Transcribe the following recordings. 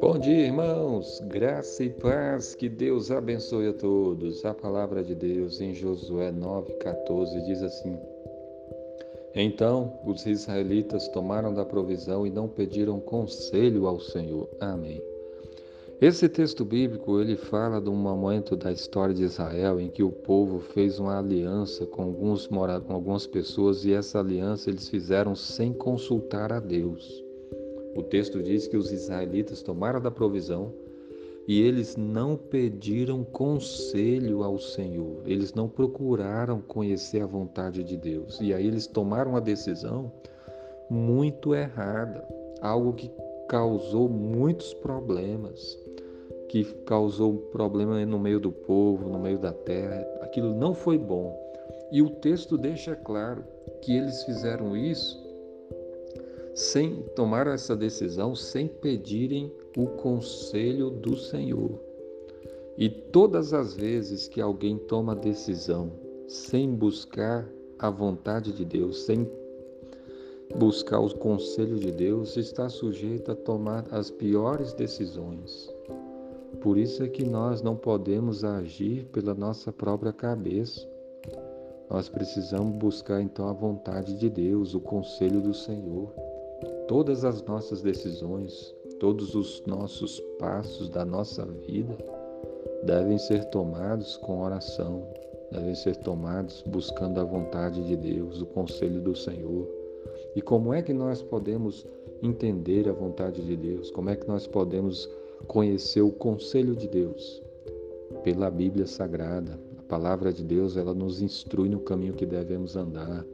Bom dia, irmãos. Graça e paz. Que Deus abençoe a todos. A palavra de Deus em Josué 9:14 diz assim: Então os israelitas tomaram da provisão e não pediram conselho ao Senhor. Amém. Esse texto bíblico ele fala de um momento da história de Israel em que o povo fez uma aliança com, alguns, com algumas pessoas e essa aliança eles fizeram sem consultar a Deus. O texto diz que os israelitas tomaram da provisão e eles não pediram conselho ao Senhor, eles não procuraram conhecer a vontade de Deus. E aí eles tomaram uma decisão muito errada, algo que causou muitos problemas, que causou problema no meio do povo, no meio da terra. Aquilo não foi bom. E o texto deixa claro que eles fizeram isso sem tomar essa decisão sem pedirem o conselho do Senhor. E todas as vezes que alguém toma decisão sem buscar a vontade de Deus, sem buscar o conselho de Deus, está sujeito a tomar as piores decisões. Por isso é que nós não podemos agir pela nossa própria cabeça. Nós precisamos buscar então a vontade de Deus, o conselho do Senhor. Todas as nossas decisões, todos os nossos passos da nossa vida devem ser tomados com oração, devem ser tomados buscando a vontade de Deus, o conselho do Senhor. E como é que nós podemos entender a vontade de Deus? Como é que nós podemos conhecer o conselho de Deus? Pela Bíblia Sagrada. A palavra de Deus, ela nos instrui no caminho que devemos andar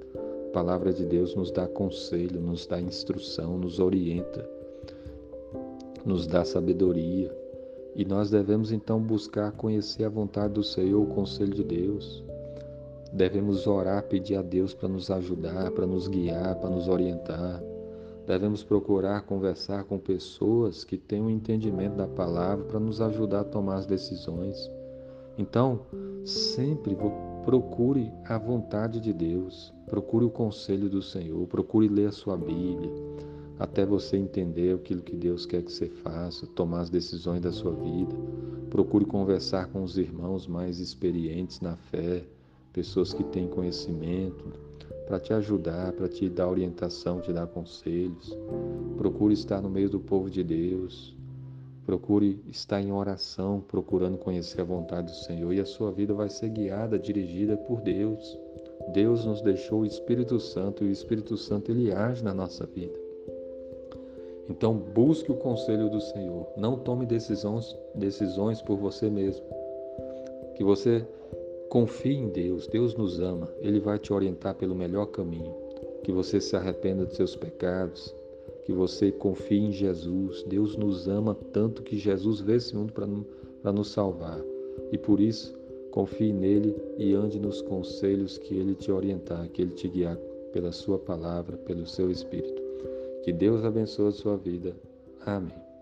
palavra de Deus nos dá conselho, nos dá instrução, nos orienta, nos dá sabedoria. E nós devemos então buscar conhecer a vontade do Senhor, o conselho de Deus. Devemos orar, pedir a Deus para nos ajudar, para nos guiar, para nos orientar. Devemos procurar conversar com pessoas que um entendimento da palavra para nos ajudar a tomar as decisões. Então, sempre procure a vontade de Deus, procure o conselho do Senhor, procure ler a sua Bíblia, até você entender aquilo que Deus quer que você faça, tomar as decisões da sua vida. Procure conversar com os irmãos mais experientes na fé, pessoas que têm conhecimento, para te ajudar, para te dar orientação, te dar conselhos. Procure estar no meio do povo de Deus, Procure estar em oração, procurando conhecer a vontade do Senhor e a sua vida vai ser guiada, dirigida por Deus. Deus nos deixou o Espírito Santo e o Espírito Santo ele age na nossa vida. Então busque o conselho do Senhor. Não tome decisões, decisões por você mesmo. Que você confie em Deus. Deus nos ama. Ele vai te orientar pelo melhor caminho. Que você se arrependa dos seus pecados que você confie em Jesus. Deus nos ama tanto que Jesus veio esse mundo para nos salvar. E por isso, confie nele e ande nos conselhos que ele te orientar, que ele te guiar pela sua palavra, pelo seu espírito. Que Deus abençoe a sua vida. Amém.